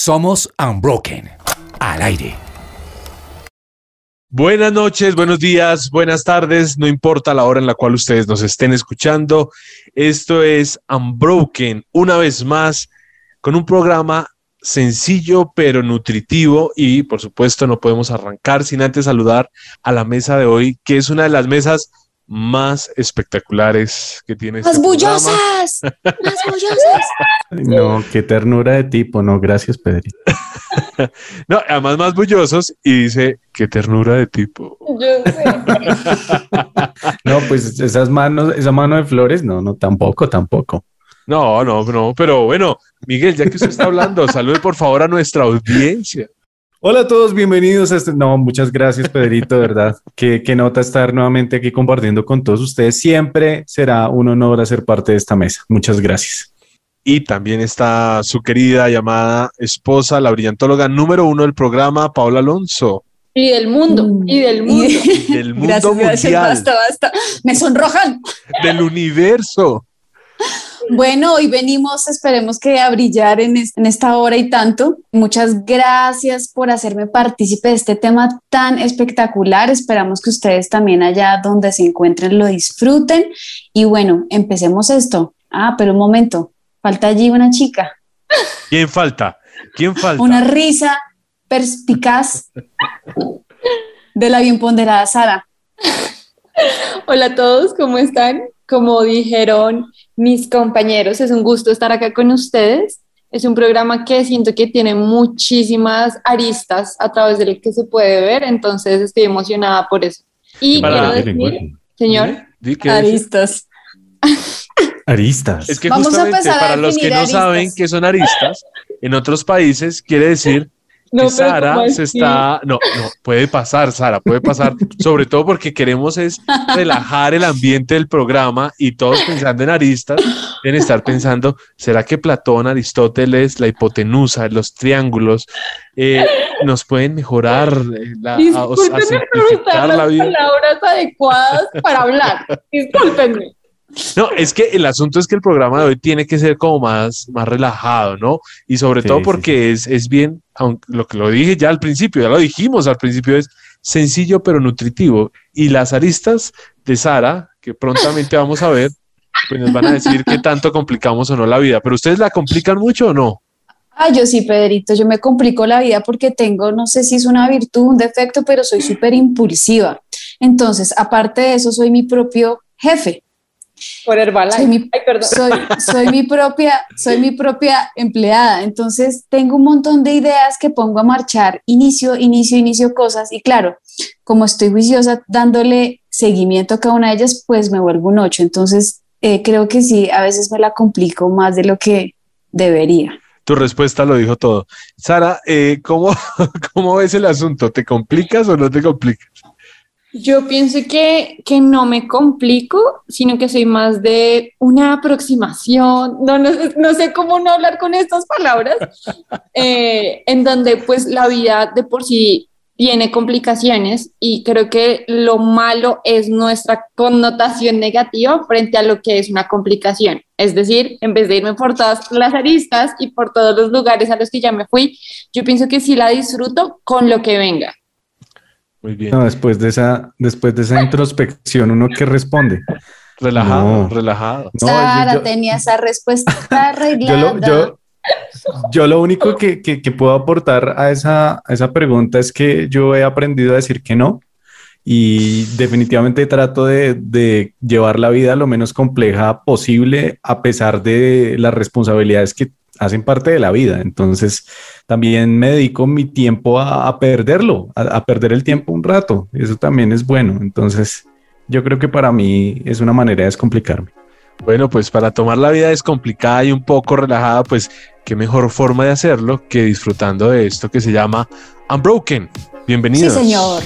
Somos Unbroken. Al aire. Buenas noches, buenos días, buenas tardes, no importa la hora en la cual ustedes nos estén escuchando. Esto es Unbroken, una vez más, con un programa sencillo pero nutritivo y por supuesto no podemos arrancar sin antes saludar a la mesa de hoy, que es una de las mesas más espectaculares que tiene. ¡Más este bullosas! ¡Más bullosas! No, qué ternura de tipo, no, gracias, Pedrito. no, además más bullosos y dice, qué ternura de tipo. Yo sé. no, pues esas manos, esa mano de flores, no, no, tampoco, tampoco. No, no, no, pero bueno, Miguel, ya que usted está hablando, salude por favor a nuestra audiencia. Hola a todos, bienvenidos a este. No, muchas gracias, Pedrito, verdad. Qué, qué nota estar nuevamente aquí compartiendo con todos ustedes. Siempre será un honor hacer parte de esta mesa. Muchas gracias. Y también está su querida llamada esposa, la brillantóloga número uno del programa, Paula Alonso. Y del mundo, y del mundo. Y del mundo gracias, mundial. Gracias, basta, basta. Me sonrojan. Del universo. Bueno, hoy venimos, esperemos que a brillar en, esta hora y tanto. Muchas gracias por hacerme partícipe de este tema tan espectacular. Esperamos que ustedes también allá donde se encuentren lo disfruten. Y bueno, empecemos esto. Ah, pero un momento, falta allí una chica. ¿Quién falta? ¿Quién falta? Una risa perspicaz de la bien ponderada Sara. Hola a todos, ¿cómo están? Como dijeron mis compañeros. Es un gusto estar acá con ustedes. Es un programa que siento que tiene muchísimas aristas a través del que se puede ver, entonces estoy emocionada por eso. Y quiero decir, señor, aristas. Aristas. Es que justamente para los que no saben qué son aristas, en otros países quiere decir no, Sara se está, no, no, puede pasar, Sara, puede pasar, sobre todo porque queremos es relajar el ambiente del programa y todos pensando en aristas, en estar pensando, ¿será que Platón, Aristóteles, la hipotenusa, los triángulos, eh, nos pueden mejorar eh, la, a, a simplificar la vida? palabras adecuadas para hablar, discúlpenme. No, es que el asunto es que el programa de hoy tiene que ser como más, más relajado, ¿no? Y sobre todo porque Es, es bien, aunque lo que lo dije ya al principio, ya lo dijimos al principio, es sencillo pero nutritivo. Y las aristas de Sara, que prontamente vamos a ver, pues nos van a decir qué tanto complicamos o no la vida. Pero ustedes la complican mucho o no? Ah, yo sí, Pedrito, yo me complico la vida porque tengo, no sé si es una virtud, un defecto, pero soy súper impulsiva. Entonces, aparte de eso, soy mi propio jefe. Por Herbalife. Soy mi, Soy, mi propia, soy mi propia empleada. Entonces tengo un montón de ideas que pongo a marchar, inicio, inicio, inicio cosas. Y claro, como estoy juiciosa dándole seguimiento a cada una de ellas, pues me vuelvo un ocho. Entonces eh, creo que sí, a veces me la complico más de lo que debería. Tu respuesta lo dijo todo. Sara, eh, ¿cómo, ¿cómo ves el asunto? ¿Te complicas o no te complicas? Yo pienso que, que, no me complico, sino que soy más de una aproximación, no, no, no sé cómo no hablar con estas palabras, eh, en donde pues la vida de por sí tiene complicaciones y creo que lo malo es nuestra connotación negativa frente a lo que es una complicación. Es decir, en vez de irme por todas las aristas y por todos los lugares a los que ya me fui, yo pienso que sí la disfruto con lo que venga. Muy bien. después de esa, después de esa introspección, uno que responde. Relajado, relajado. Sara tenía esa respuesta arreglada. yo, lo, único que, que, puedo aportar a esa, a esa pregunta es que yo he aprendido a decir que no y definitivamente trato de, de, llevar la vida lo menos compleja posible a pesar de las responsabilidades que hacen parte de la vida. Entonces, también me dedico mi tiempo a, perderlo, a, perder el tiempo un rato. Eso también es bueno. Entonces, yo creo que para mí es una manera de descomplicarme. Bueno, pues para tomar la vida descomplicada y un poco relajada, pues qué mejor forma de hacerlo que disfrutando de esto que se llama Unbroken. Bienvenidos. Sí, señor.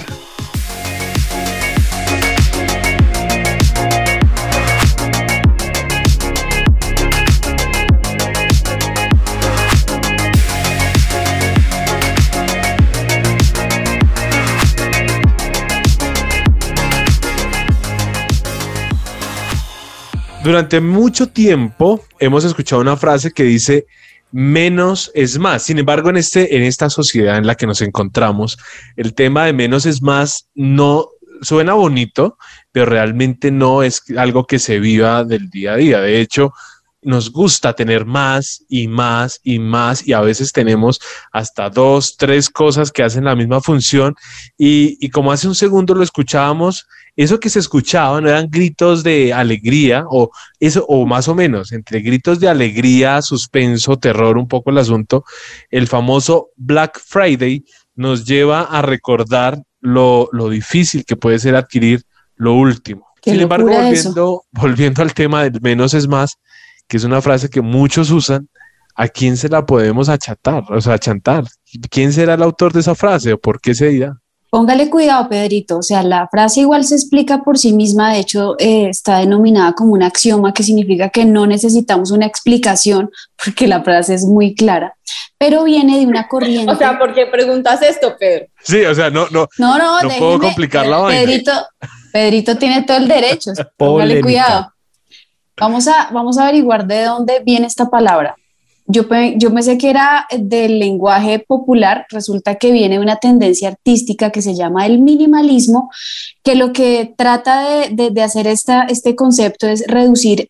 Durante mucho tiempo hemos escuchado una frase que dice, menos es más. Sin embargo, en, este, en esta sociedad en la que nos encontramos, el tema de menos es más no suena bonito, pero realmente no es algo que se viva del día a día. De hecho, nos gusta tener más y más y más y a veces tenemos hasta dos, tres cosas que hacen la misma función y, y como hace un segundo lo escuchábamos, eso que se escuchaba no eran gritos de alegría o eso o más o menos entre gritos de alegría, suspenso, terror, un poco el asunto, el famoso Black Friday nos lleva a recordar lo, lo difícil que puede ser adquirir lo último. Sin embargo, volviendo, volviendo al tema del menos es más, que es una frase que muchos usan, ¿a quién se la podemos achatar? O sea, achantar. ¿Quién será el autor de esa frase o por qué se dirá? Póngale cuidado, Pedrito. O sea, la frase igual se explica por sí misma. De hecho, eh, está denominada como un axioma, que significa que no necesitamos una explicación porque la frase es muy clara. Pero viene de una corriente. O sea, ¿por qué preguntas esto, Pedro? Sí, o sea, no, no, no, no, no puedo complicar la vaina. Pedrito, Pedrito tiene todo el derecho. Póngale cuidado. Vamos a, vamos a averiguar de dónde viene esta palabra. Yo, yo pensé que era del lenguaje popular, resulta que viene de una tendencia artística que se llama el minimalismo, que lo que trata de, de, hacer esta, este concepto es reducir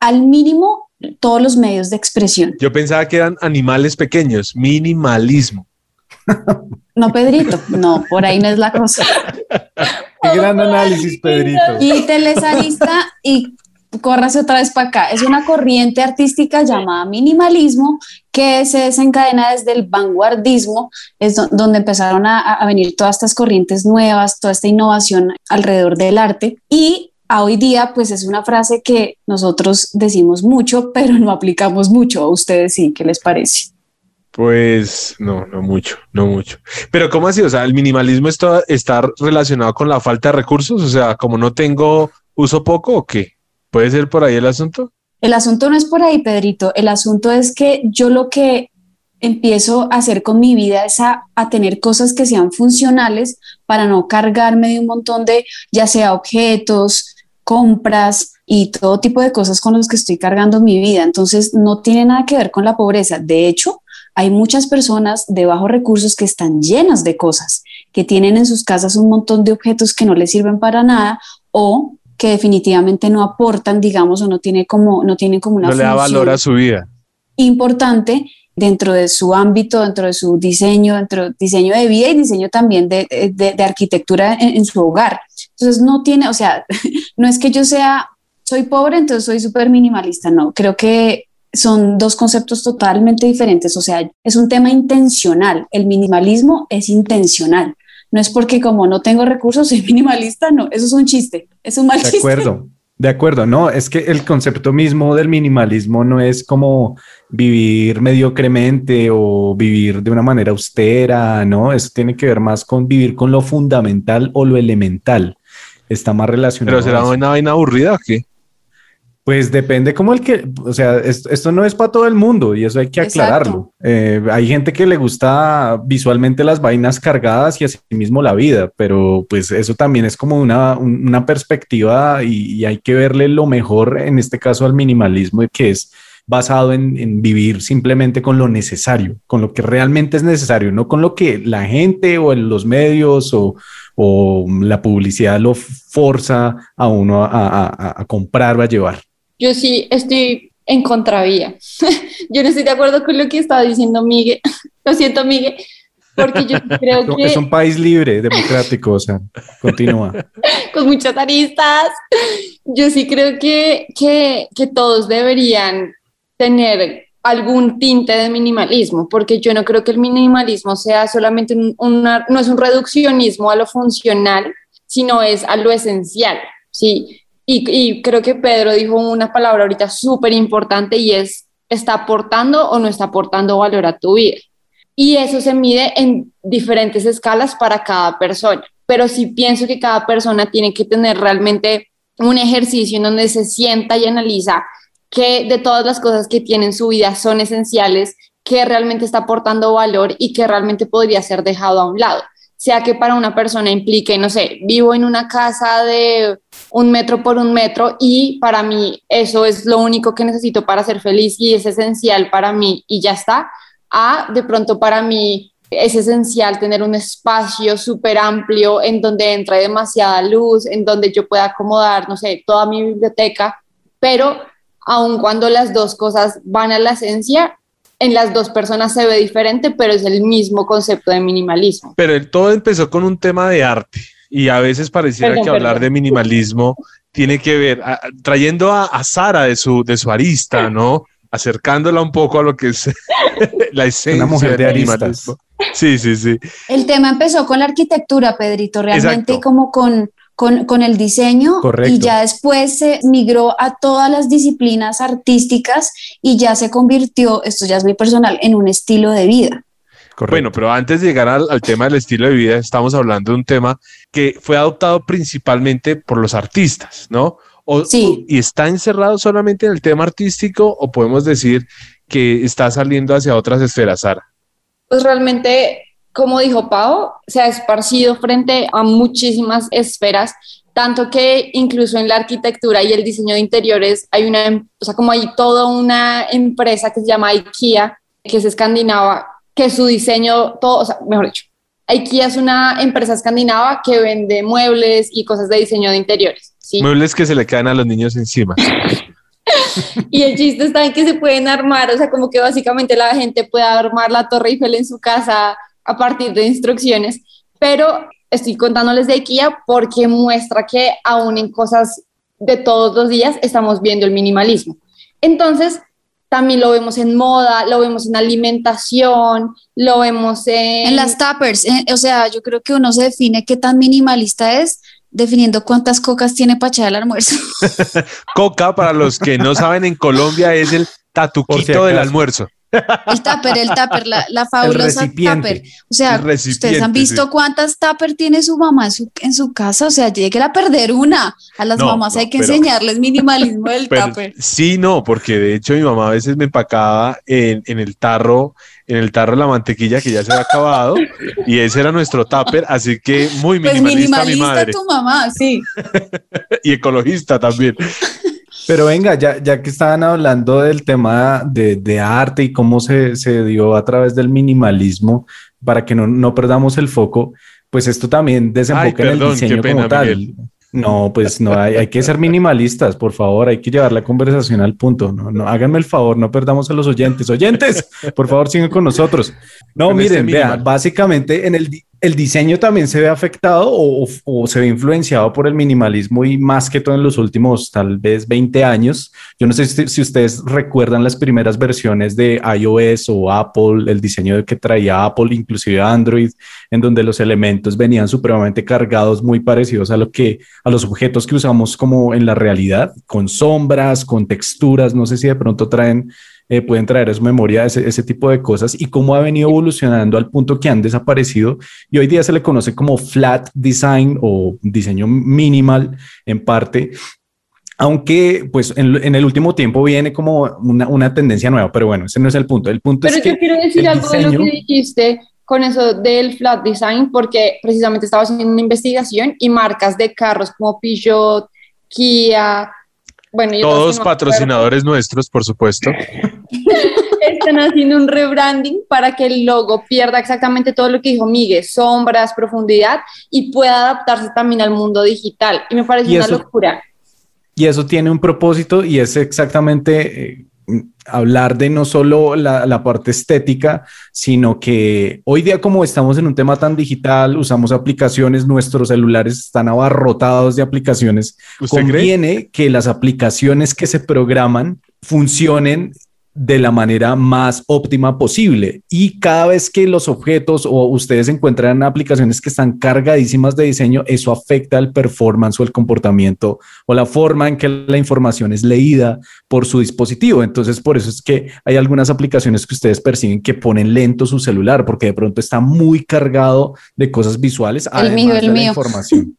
al mínimo todos los medios de expresión. Yo pensaba que eran animales pequeños, minimalismo. No, Pedrito, no, por ahí no es la cosa. Qué gran análisis, Pedrito. Quítele esa lista y córrase otra vez para acá. Es una corriente artística llamada minimalismo que se desencadena desde el vanguardismo, es donde empezaron a, venir todas estas corrientes nuevas, toda esta innovación alrededor del arte y a hoy día pues es una frase que nosotros decimos mucho, pero no aplicamos mucho. A ustedes sí, ¿qué les parece? Pues no, no mucho, no mucho. Pero ¿cómo así? O sea, el minimalismo está, está relacionado con la falta de recursos, o sea, como no tengo uso poco o qué? ¿Puede ser por ahí el asunto? El asunto no es por ahí, Pedrito. El asunto es que yo lo que empiezo a hacer con mi vida es a, tener cosas que sean funcionales para no cargarme de un montón de, ya sea objetos, compras y todo tipo de cosas con los que estoy cargando mi vida. Entonces, no tiene nada que ver con la pobreza. De hecho, hay muchas personas de bajos recursos que están llenas de cosas, que tienen en sus casas un montón de objetos que no les sirven para nada o que definitivamente no aportan, digamos, o no, tiene como, no tienen como una... No le da valor a su vida. Importante dentro de su ámbito, dentro de su diseño, dentro del diseño de vida y diseño también de, de, arquitectura en, su hogar. Entonces no tiene, o sea, no es que yo sea, soy pobre, entonces soy súper minimalista, no, creo que son dos conceptos totalmente diferentes, o sea, es un tema intencional, el minimalismo es intencional, no es porque como no tengo recursos soy minimalista, no, eso es un chiste, es un mal chiste. De acuerdo, de acuerdo, no, es que el concepto mismo del minimalismo no es como vivir mediocremente o vivir de una manera austera, no, eso tiene que ver más con vivir con lo fundamental o lo elemental. Está más relacionado. Pero será una vaina aburrida o qué? Pues depende como el que, o sea, esto, no es para todo el mundo y eso hay que aclararlo. Eh, hay gente que le gusta visualmente las vainas cargadas y así mismo la vida, pero pues eso también es como una, perspectiva y, hay que verle lo mejor en este caso al minimalismo que es basado en, vivir simplemente con lo necesario, con lo que realmente es necesario, no con lo que la gente o los medios o, la publicidad lo forza a uno a comprar o a llevar yo sí estoy en contravía. yo no estoy de acuerdo con lo que estaba diciendo Miguel. lo siento, Miguel, porque yo creo que... Es un país libre, democrático, o sea, continúa. con muchas aristas. Yo sí creo que, que, que todos deberían tener algún tinte de minimalismo, porque yo no creo que el minimalismo sea solamente una, no es un reduccionismo a lo funcional, sino es a lo esencial, ¿sí? Y, creo que Pedro dijo una palabra ahorita súper importante y es, ¿está aportando o no está aportando valor a tu vida? Y eso se mide en diferentes escalas para cada persona. Pero sí pienso que cada persona tiene que tener realmente un ejercicio en donde se sienta y analiza que de todas las cosas que tiene en su vida son esenciales, que realmente está aportando valor y que realmente podría ser dejado a un lado sea que para una persona implique, no sé, vivo en una casa de un metro por un metro y para mí eso es lo único que necesito para ser feliz y es esencial para mí y ya está, a de pronto para mí es esencial tener un espacio súper amplio en donde entre demasiada luz, en donde yo pueda acomodar, no sé, toda mi biblioteca, pero aun cuando las dos cosas van a la esencia, en las dos personas se ve diferente, pero es el mismo concepto de minimalismo. Pero todo empezó con un tema de arte y a veces pareciera que hablar de minimalismo tiene que ver, trayendo a, Sara de su, de su arista, ¿no? Acercándola un poco a lo que es la esencia Una mujer de aristas. Sí, sí, sí. El tema empezó con la arquitectura, Pedrito, realmente como con con, el diseño y ya después se migró a todas las disciplinas artísticas y ya se convirtió, esto ya es muy personal, en un estilo de vida. Bueno, pero antes de llegar al, tema del estilo de vida, estamos hablando de un tema que fue adoptado principalmente por los artistas, ¿no? O, sí. ¿Y está encerrado solamente en el tema artístico o podemos decir que está saliendo hacia otras esferas, Sara? Pues realmente como dijo Pau, se ha esparcido frente a muchísimas esferas, tanto que incluso en la arquitectura y el diseño de interiores hay una, o sea, como hay toda una empresa que se llama IKEA, que es escandinava, que su diseño, todo, o sea, mejor dicho, IKEA es una empresa escandinava que vende muebles y cosas de diseño de interiores. ¿sí? Muebles que se le caen a los niños encima. y el chiste está en que se pueden armar, o sea, como que básicamente la gente puede armar la Torre Eiffel en su casa a partir de instrucciones, pero estoy contándoles de IKEA porque muestra que aún en cosas de todos los días estamos viendo el minimalismo. Entonces, también lo vemos en moda, lo vemos en alimentación, lo vemos en... En las tappers, eh, o sea, yo creo que uno se define qué tan minimalista es definiendo cuántas cocas tiene para echar el almuerzo. Coca, para los que no saben, en Colombia es el tatuquito del almuerzo. El tupper, el tupper, la, la fabulosa tupper. O sea, ustedes han visto cuántas tupper tiene su mamá en su, casa. O sea, llegue a perder una. A las mamás hay que enseñarles minimalismo del tupper. Sí, no, porque de hecho mi mamá a veces me empacaba en, el tarro, en el tarro la mantequilla que ya se había acabado y ese era nuestro tupper, así que muy pues minimalista, pues minimalista tu mamá, sí. y ecologista también. Pero venga, ya, ya que estaban hablando del tema de, arte y cómo se, se, dio a través del minimalismo, para que no, no perdamos el foco, pues esto también desemboca en el diseño como tal. No, pues no, hay, hay, que ser minimalistas, por favor, hay que llevar la conversación al punto. No, no, háganme el favor, no perdamos a los oyentes. Oyentes, por favor, sigan con nosotros. No, este miren, vean, básicamente en el, el diseño también se ve afectado o, se ve influenciado por el minimalismo y más que todo en los últimos tal vez 20 años. Yo no sé si, ustedes recuerdan las primeras versiones de iOS o Apple, el diseño que traía Apple, inclusive Android, en donde los elementos venían supremamente cargados, muy parecidos a lo que a los objetos que usamos como en la realidad, con sombras, con texturas. No sé si de pronto traen eh, pueden traer a su memoria ese, ese, tipo de cosas y cómo ha venido evolucionando al punto que han desaparecido y hoy día se le conoce como flat design o diseño minimal en parte. Aunque, pues, en, el último tiempo viene como una, una, tendencia nueva, pero bueno, ese no es el punto. El punto pero es yo quiero decir algo de lo que dijiste con eso del flat design, porque precisamente estaba haciendo una investigación y marcas de carros como Peugeot, Kia, bueno, todos patrocinadores nuestros, por supuesto. Están haciendo un rebranding para que el logo pierda exactamente todo lo que dijo Miguel, sombras, profundidad y pueda adaptarse también al mundo digital. Y me parece una locura. Y eso tiene un propósito y es exactamente eh, hablar de no solo la, parte estética, sino que hoy día como estamos en un tema tan digital, usamos aplicaciones, nuestros celulares están abarrotados de aplicaciones, conviene que las aplicaciones que se programan funcionen de la manera más óptima posible. Y cada vez que los objetos o ustedes encuentran aplicaciones que están cargadísimas de diseño, eso afecta el performance o el comportamiento o la forma en que la información es leída por su dispositivo. Entonces, por eso es que hay algunas aplicaciones que ustedes perciben que ponen lento su celular porque de pronto está muy cargado de cosas visuales. El mío, el mío. Información.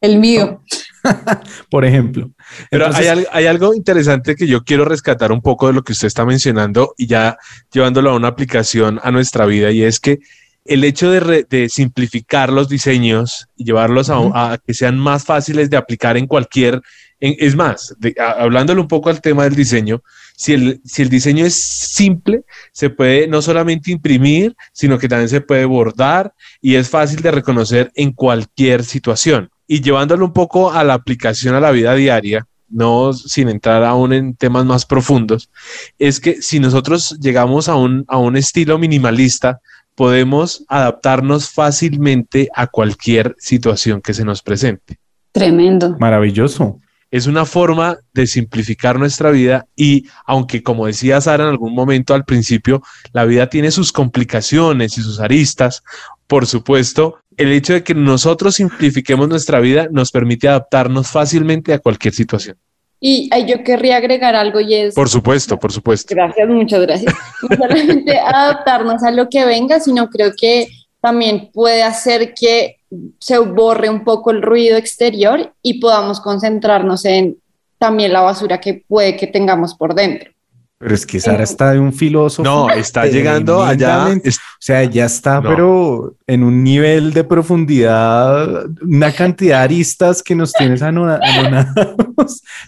el mío. por ejemplo. Pero hay, algo interesante que yo quiero rescatar un poco de lo que usted está mencionando y ya llevándolo a una aplicación a nuestra vida y es que el hecho de, simplificar los diseños y llevarlos a, que sean más fáciles de aplicar en cualquier, es más, hablándole un poco al tema del diseño, si el, si el diseño es simple, se puede no solamente imprimir, sino que también se puede bordar y es fácil de reconocer en cualquier situación. Y llevándolo un poco a la aplicación a la vida diaria, no sin entrar aún en temas más profundos, es que si nosotros llegamos a un, a un estilo minimalista, podemos adaptarnos fácilmente a cualquier situación que se nos presente. Tremendo. Maravilloso. Es una forma de simplificar nuestra vida y aunque como decía Sara en algún momento al principio, la vida tiene sus complicaciones y sus aristas, por supuesto, el hecho de que nosotros simplifiquemos nuestra vida nos permite adaptarnos fácilmente a cualquier situación. Y yo querría agregar algo y es... Por supuesto, por supuesto. Gracias, muchas gracias. No solamente adaptarnos a lo que venga, sino creo que también puede hacer que se borre un poco el ruido exterior y podamos concentrarnos en también la basura que puede que tengamos por dentro. Pero es que Sara está de un filósofo. No, está llegando allá. O sea, ya está, pero en un nivel de profundidad, una cantidad de aristas que nos tienes anonados.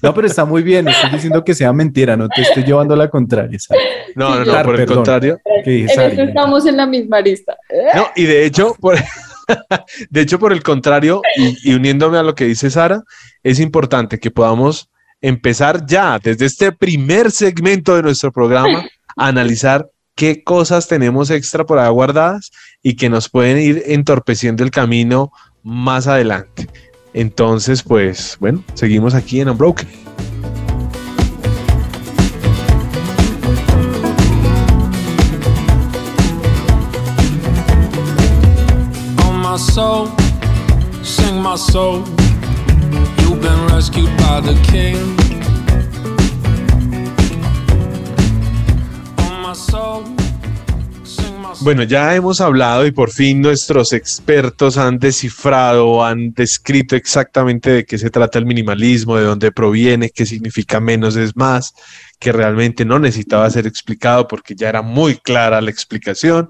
No, pero está muy bien. Estoy diciendo que sea mentira, no te estoy llevando la contraria. No, no, no, por el contrario. estamos en la misma arista. No, y de hecho, por, de hecho, por el contrario, y uniéndome a lo que dice Sara, es importante que podamos empezar ya, desde este primer segmento de nuestro programa, a analizar qué cosas tenemos extra por ahí guardadas y que nos pueden ir entorpeciendo el camino más adelante. Entonces, pues bueno, seguimos aquí en Unbroken. sing my soul. Bueno, ya hemos hablado y por fin nuestros expertos han descifrado, han descrito exactamente de qué se trata el minimalismo, de dónde proviene, qué significa menos es más, que realmente no necesitaba ser explicado porque ya era muy clara la explicación.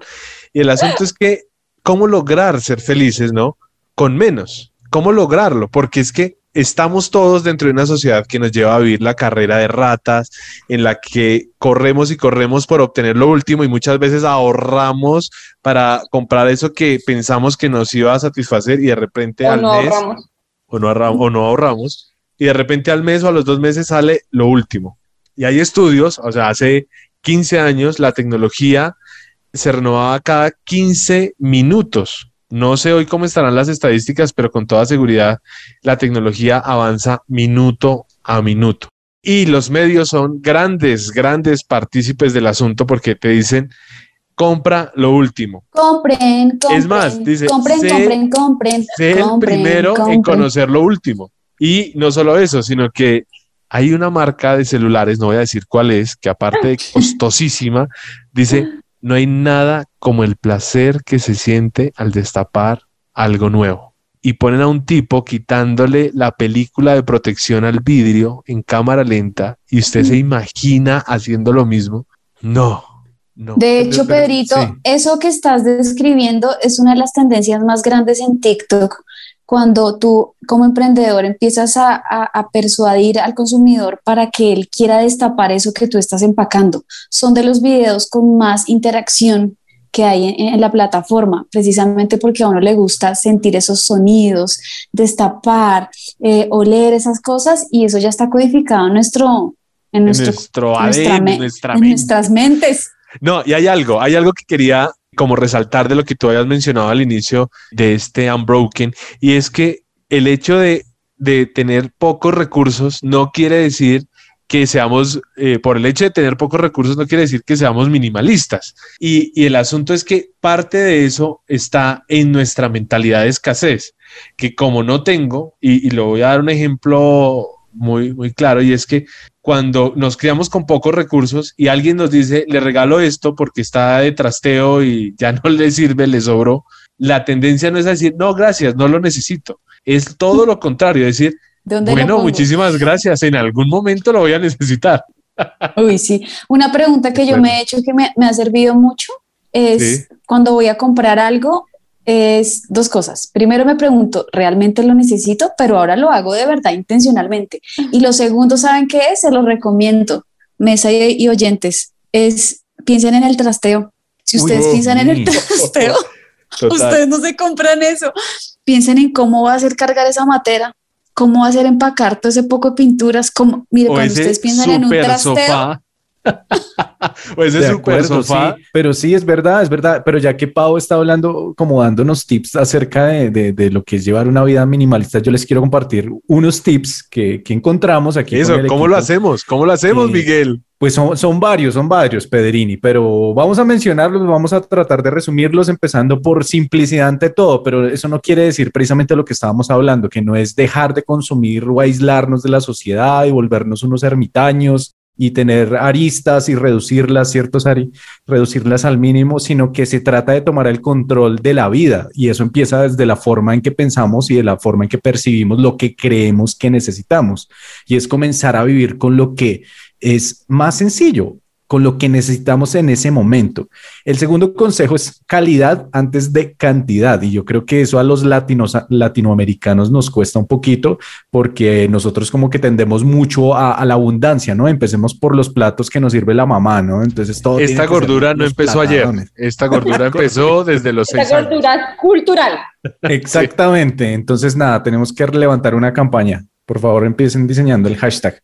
Y el asunto es que, ¿cómo lograr ser felices, no? Con menos. ¿Cómo lograrlo? Porque es que estamos todos dentro de una sociedad que nos lleva a vivir la carrera de ratas, en la que corremos y corremos por obtener lo último y muchas veces ahorramos para comprar eso que pensamos que nos iba a satisfacer y de repente al mes O, no ahorramos, o no ahorramos y de repente al mes o a los dos meses sale lo último. Y hay estudios, o sea, hace 15 años la tecnología se renovaba cada 15 minutos. No sé hoy cómo estarán las estadísticas, pero con toda seguridad la tecnología avanza minuto a minuto. Y los medios son grandes, grandes partícipes del asunto porque te dicen, compra lo último. Compren, compren. Es más, dice, compren, compren, compren. Sé el primero en conocer lo último. Y no solo eso, sino que hay una marca de celulares, no voy a decir cuál es, que aparte de costosísima, dice, no hay nada como el placer que se siente al destapar algo nuevo. Y ponen a un tipo quitándole la película de protección al vidrio en cámara lenta y usted se imagina haciendo lo mismo. No, no. De hecho, Pedrito, eso que estás describiendo es una de las tendencias más grandes en TikTok cuando tú como emprendedor empiezas a, persuadir al consumidor para que él quiera destapar eso que tú estás empacando. Son de los videos con más interacción que hay en, la plataforma, precisamente porque a uno le gusta sentir esos sonidos, destapar, eh, oler esas cosas y eso ya está codificado en nuestro... En, nuestro, en nuestras mentes. No, y hay algo, hay algo que quería como resaltar de lo que tú habías mencionado al inicio de este Unbroken, y es que el hecho de, tener pocos recursos no quiere decir que seamos, eh, por el hecho de tener pocos recursos, no quiere decir que seamos minimalistas. Y, el asunto es que parte de eso está en nuestra mentalidad de escasez, que como no tengo, y, y lo voy a dar un ejemplo muy, muy claro, y es que cuando nos criamos con pocos recursos y alguien nos dice, le regalo esto porque está de trasteo y ya no le sirve, le sobró, la tendencia no es decir, no, gracias, no lo necesito. Es todo lo contrario, es decir, bueno, muchísimas gracias, en algún momento lo voy a necesitar. Uy, sí. Una pregunta que yo me he hecho que me, me ha servido mucho es cuando voy a comprar algo, es dos cosas. Primero me pregunto, ¿realmente lo necesito? Pero ahora lo hago de verdad intencionalmente. Y lo segundo, ¿saben qué es? Se lo recomiendo, mesa y, oyentes, es piensen en el trasteo. Si ustedes piensan en el trasteo, ustedes no se compran eso. Piensen en cómo va a ser cargar esa matera, cómo va a ser empacar todo ese poco de pinturas, mire, cuando ustedes piensan en un trasteo, pues es súper sofá. pero sí, es verdad, es verdad. Pero ya que Pau está hablando, como dándonos tips acerca de, de, lo que es llevar una vida minimalista, yo les quiero compartir unos tips que, que encontramos aquí. Eso, ¿cómo lo hacemos? ¿Cómo lo hacemos, Miguel? Pues son, son varios, son varios, Pedrini, pero vamos a mencionarlos, vamos a tratar de resumirlos empezando por simplicidad ante todo, pero eso no quiere decir precisamente lo que estábamos hablando, que no es dejar de consumir o aislarnos de la sociedad y volvernos unos ermitaños y tener aristas y reducirlas, ciertos reducirlas al mínimo, sino que se trata de tomar el control de la vida. Y eso empieza desde la forma en que pensamos y de la forma en que percibimos lo que creemos que necesitamos. Y es comenzar a vivir con lo que es más sencillo, con lo que necesitamos en ese momento. El segundo consejo es calidad antes de cantidad y yo creo que eso a los latinos, latinoamericanos nos cuesta un poquito porque nosotros como que tendemos mucho a, la abundancia, ¿no? Empecemos por los platos que nos sirve la mamá, ¿no? Entonces todo... Esta gordura no empezó ayer, esta gordura empezó desde los seis Esta gordura cultural. Exactamente, entonces nada, tenemos que levantar una campaña. Por favor, empiecen diseñando el hashtag.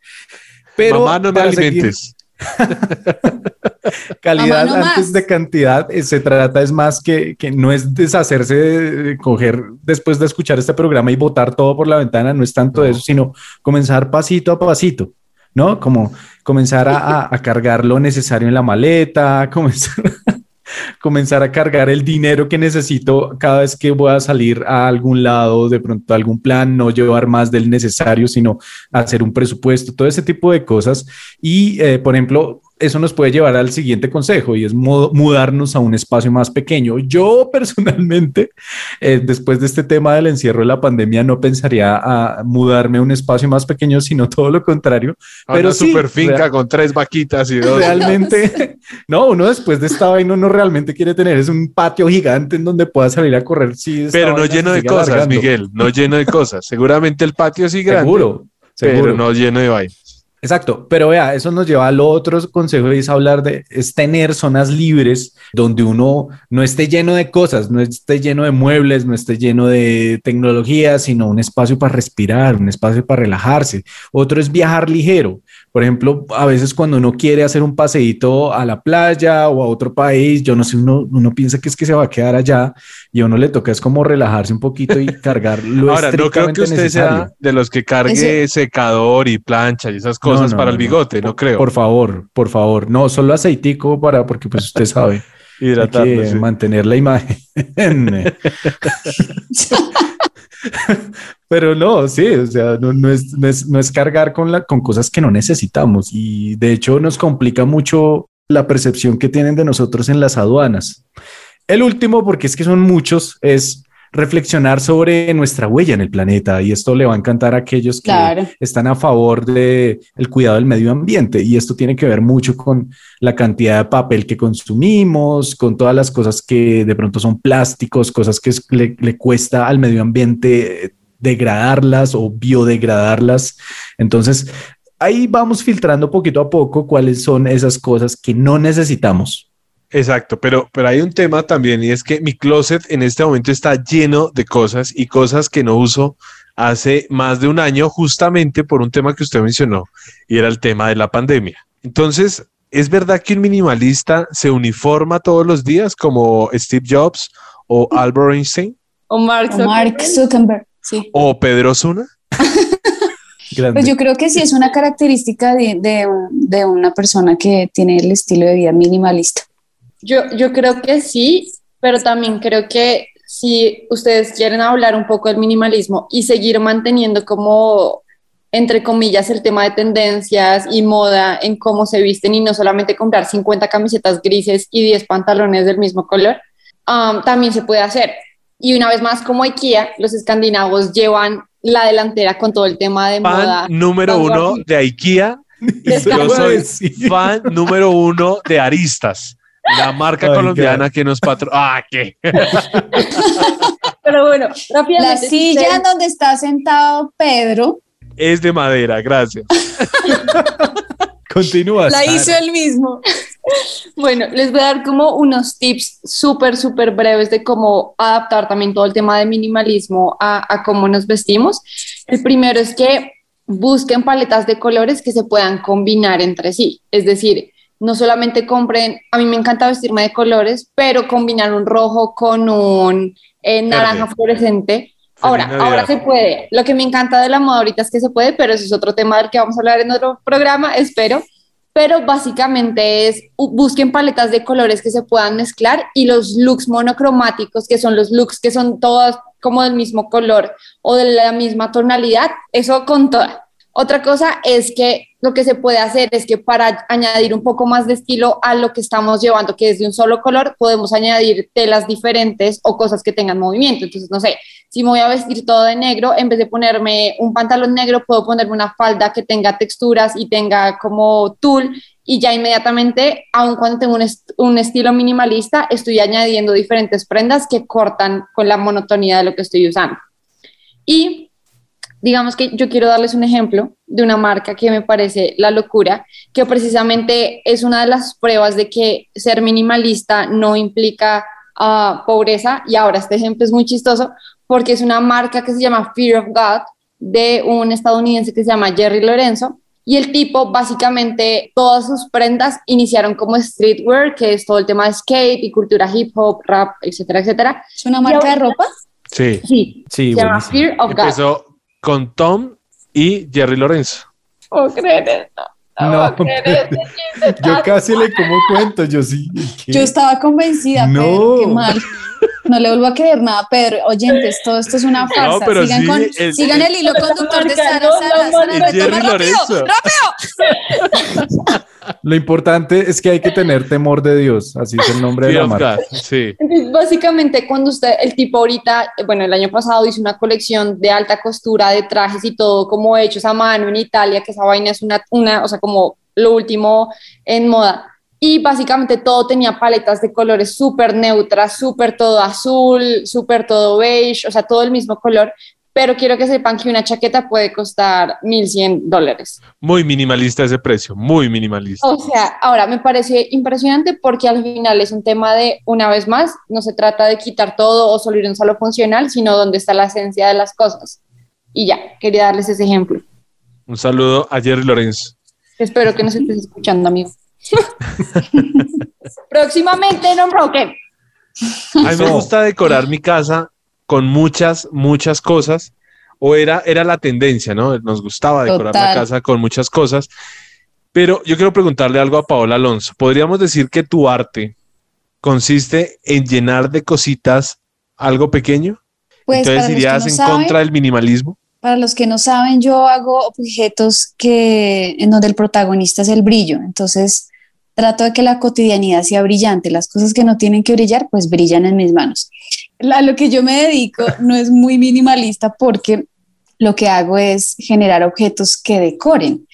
Pero mamá, no me alimentes. Calidad antes de cantidad, eh, se trata es más que, que no es deshacerse de coger después de escuchar este programa y botar todo por la ventana, no es tanto eso, sino comenzar pasito a pasito, ¿no? Como comenzar a, a cargar lo necesario en la maleta, comenzar comenzar a cargar el dinero que necesito cada vez que voy a salir a algún lado, de pronto algún plan, no llevar más del necesario, sino hacer un presupuesto, todo ese tipo de cosas. Y, eh, por ejemplo, eso nos puede llevar al siguiente consejo y es mudarnos a un espacio más pequeño. Yo personalmente, eh, después de este tema del encierro de la pandemia, no pensaría a mudarme a un espacio más pequeño, sino todo lo contrario. pero una super finca con tres vaquitas y dos. Realmente, no, uno después de esta vaina no realmente quiere tener es un patio gigante en donde pueda salir a correr. Sí, pero no lleno de cosas, Miguel, no lleno de cosas. Seguramente el patio sí grande. Seguro. Seguro. Pero no lleno de vaina. Exacto, pero vea, eso nos lleva al otro consejo y es hablar de, es tener zonas libres donde uno no esté lleno de cosas, no esté lleno de muebles, no esté lleno de tecnología, sino un espacio para respirar, un espacio para relajarse. Otro es viajar ligero. Por ejemplo, a veces cuando uno quiere hacer un paseíto a la playa o a otro país, yo no sé, uno, uno piensa que es que se va a quedar allá y a uno le toca es como relajarse un poquito y cargar lo Ahora, no creo que usted sea de los que cargue secador y plancha y esas cosas para el bigote, no, creo. Por favor, por favor, no, solo aceitico para, porque pues usted sabe. Hidratarlo, mantener la imagen. Pero no, sí, o sea, no, es, no, es, cargar con, la, con cosas que no necesitamos y de hecho nos complica mucho la percepción que tienen de nosotros en las aduanas. El último, porque es que son muchos, es reflexionar sobre nuestra huella en el planeta y esto le va a encantar a aquellos que están a favor de el cuidado del medio ambiente y esto tiene que ver mucho con la cantidad de papel que consumimos, con todas las cosas que de pronto son plásticos, cosas que le, le cuesta al medio ambiente degradarlas o biodegradarlas. Entonces, ahí vamos filtrando poquito a poco cuáles son esas cosas que no necesitamos Exacto, pero, pero hay un tema también y es que mi closet en este momento está lleno de cosas y cosas que no uso hace más de un año justamente por un tema que usted mencionó y era el tema de la pandemia. Entonces, ¿es verdad que un minimalista se uniforma todos los días como Steve Jobs o Albert Einstein? O Mark Zuckerberg. sí. ¿O Pedro Zuna? Pues yo creo que sí es una característica de, de, una persona que tiene el estilo de vida minimalista. Yo, yo creo que sí, pero también creo que si ustedes quieren hablar un poco del minimalismo y seguir manteniendo como, entre comillas, el tema de tendencias y moda en cómo se visten y no solamente comprar 50 camisetas grises y 10 pantalones del mismo color, um, también se puede hacer. Y una vez más, como IKEA, los escandinavos llevan la delantera con todo el tema de moda. Número uno de IKEA. Yo soy fan número uno de Aristas La marca colombiana que nos patro... ¡Ah, qué! Pero bueno, La silla en donde está sentado Pedro es de madera, gracias. Continúa. La hizo él mismo. Bueno, les voy a dar como unos tips súper, súper breves de cómo adaptar también todo el tema de minimalismo a, a cómo nos vestimos. El primero es que busquen paletas de colores que se puedan combinar entre sí. Es decir, no solamente compren, a mí me encanta vestirme de colores, pero combinar un rojo con un eh, naranja fluorescente. Ahora, ahora se puede. Lo que me encanta de la moda ahorita es que se puede, pero eso es otro tema del que vamos a hablar en otro programa, espero. Pero básicamente es busquen paletas de colores que se puedan mezclar y los looks monocromáticos, que son los looks que son todos como del mismo color o de la misma tonalidad, eso con toda. Otra cosa es que lo que se puede hacer es que para añadir un poco más de estilo a lo que estamos llevando, que es de un solo color, podemos añadir telas diferentes o cosas que tengan movimiento. Entonces, no sé, si me voy a vestir todo de negro, en vez de ponerme un pantalón negro, puedo ponerme una falda que tenga texturas y tenga como tul y ya inmediatamente, aun cuando tengo un, un estilo minimalista, estoy añadiendo diferentes prendas que cortan con la monotonía de lo que estoy usando. Y digamos que yo quiero darles un ejemplo de una marca que me parece la locura, que precisamente es una de las pruebas de que ser minimalista no implica ah, pobreza. Y ahora este ejemplo es muy chistoso porque es una marca que se llama Fear of God de un estadounidense que se llama Jerry Lorenzo. Y el tipo, básicamente, todas sus prendas iniciaron como streetwear, que es todo el tema de skate y cultura hip hop, rap, etcétera, etcétera. ¿Es una marca de ropa? Sí. Sí. sí se llama Fear of God con Tom y Jerry Lorenzo. Oh, creer No, yo casi le como cuento, yo sí. Yo estaba convencida, no. Pedro, qué mal. No le vuelvo a creer nada, Pedro. Oyentes, todo esto es una farsa. No, pero sigan, sí, con, el, sigan el, hilo conductor de Sara, Sara, Sara. Jerry Lorenzo. ¡Rápido! Lo importante es que hay que tener temor de Dios, así es el nombre de la marca. Sí. básicamente, cuando usted, el tipo ahorita, bueno, el año pasado hizo una colección de alta costura de trajes y todo como hechos a mano en Italia, que esa vaina es una, una o sea, como lo último en moda. Y básicamente todo tenía paletas de colores súper neutras, súper todo azul, súper todo beige, o sea, todo el mismo color, pero quiero que sepan que una chaqueta puede costar 1.100 dólares. Muy minimalista ese precio, muy minimalista. O sea, ahora me parece impresionante porque al final es un tema de, una vez más, no se trata de quitar todo o solo ir un solo funcional, sino dónde está la esencia de las cosas. Y ya, quería darles ese ejemplo. Un saludo a Jerry Lorenz. Espero que nos estés escuchando, amigo. Próximamente en Unbroken. A mí me gusta decorar mi casa con muchas, muchas cosas, o era, era la tendencia, ¿no? Nos gustaba decorar la casa con muchas cosas. Pero yo quiero preguntarle algo a Paola Alonso. ¿Podríamos decir que tu arte consiste en llenar de cositas algo pequeño? Pues Entonces irías en contra del minimalismo. Para los que no saben, yo hago objetos que en donde el protagonista es el brillo. Entonces, trato de que la cotidianidad sea brillante. Las cosas que no tienen que brillar, pues brillan en mis manos. A lo que yo me dedico no es muy minimalista porque lo que hago es generar objetos que decoren